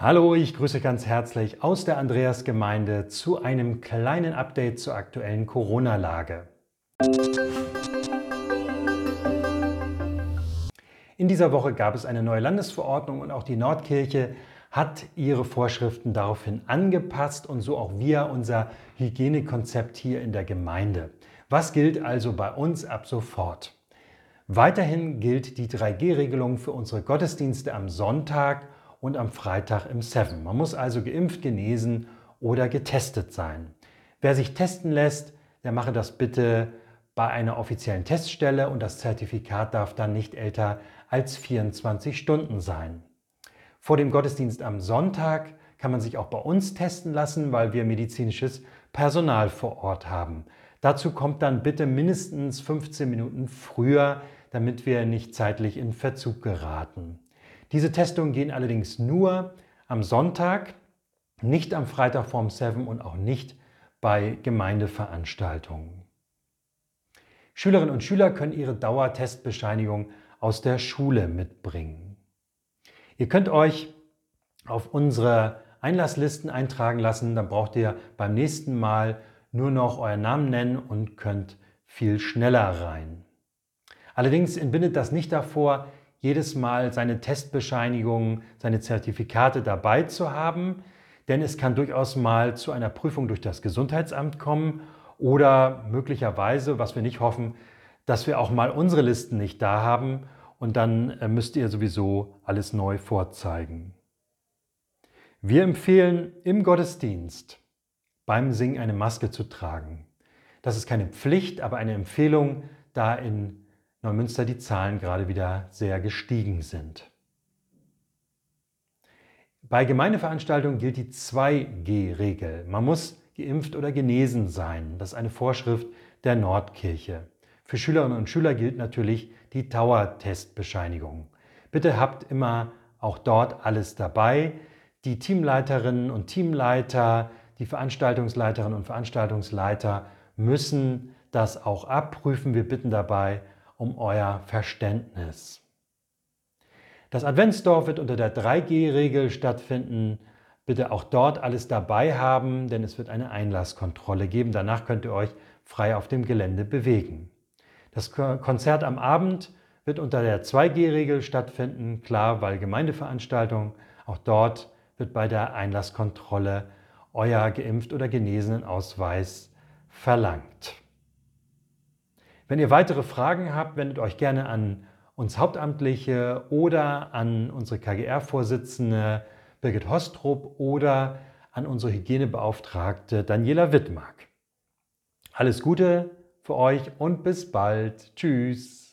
Hallo, ich grüße ganz herzlich aus der Andreasgemeinde zu einem kleinen Update zur aktuellen Corona-Lage. In dieser Woche gab es eine neue Landesverordnung und auch die Nordkirche hat ihre Vorschriften daraufhin angepasst und so auch wir unser Hygienekonzept hier in der Gemeinde. Was gilt also bei uns ab sofort? Weiterhin gilt die 3G-Regelung für unsere Gottesdienste am Sonntag und am Freitag im Seven. Man muss also geimpft, genesen oder getestet sein. Wer sich testen lässt, der mache das bitte bei einer offiziellen Teststelle und das Zertifikat darf dann nicht älter als 24 Stunden sein. Vor dem Gottesdienst am Sonntag kann man sich auch bei uns testen lassen, weil wir medizinisches Personal vor Ort haben. Dazu kommt dann bitte mindestens 15 Minuten früher, damit wir nicht zeitlich in Verzug geraten. Diese Testungen gehen allerdings nur am Sonntag, nicht am Freitag vorm Seven und auch nicht bei Gemeindeveranstaltungen. Schülerinnen und Schüler können ihre Dauertestbescheinigung aus der Schule mitbringen. Ihr könnt euch auf unsere Einlasslisten eintragen lassen, dann braucht ihr beim nächsten Mal nur noch euren Namen nennen und könnt viel schneller rein. Allerdings entbindet das nicht davor, jedes Mal seine Testbescheinigungen, seine Zertifikate dabei zu haben, denn es kann durchaus mal zu einer Prüfung durch das Gesundheitsamt kommen oder möglicherweise, was wir nicht hoffen, dass wir auch mal unsere Listen nicht da haben und dann äh, müsst ihr sowieso alles neu vorzeigen. Wir empfehlen im Gottesdienst beim Singen eine Maske zu tragen. Das ist keine Pflicht, aber eine Empfehlung, da in Neumünster die Zahlen gerade wieder sehr gestiegen sind. Bei Gemeindeveranstaltungen gilt die 2G-Regel. Man muss geimpft oder genesen sein. Das ist eine Vorschrift der Nordkirche. Für Schülerinnen und Schüler gilt natürlich die Tower-Testbescheinigung. Bitte habt immer auch dort alles dabei. Die Teamleiterinnen und Teamleiter, die Veranstaltungsleiterinnen und Veranstaltungsleiter müssen das auch abprüfen. Wir bitten dabei um euer Verständnis. Das Adventsdorf wird unter der 3G-Regel stattfinden. Bitte auch dort alles dabei haben, denn es wird eine Einlasskontrolle geben. Danach könnt ihr euch frei auf dem Gelände bewegen. Das Konzert am Abend wird unter der 2G-Regel stattfinden, klar, weil Gemeindeveranstaltung. Auch dort wird bei der Einlasskontrolle euer geimpft oder genesenen Ausweis verlangt. Wenn ihr weitere Fragen habt, wendet euch gerne an uns Hauptamtliche oder an unsere KGR-Vorsitzende Birgit Hostrup oder an unsere Hygienebeauftragte Daniela Wittmark. Alles Gute für euch und bis bald. Tschüss.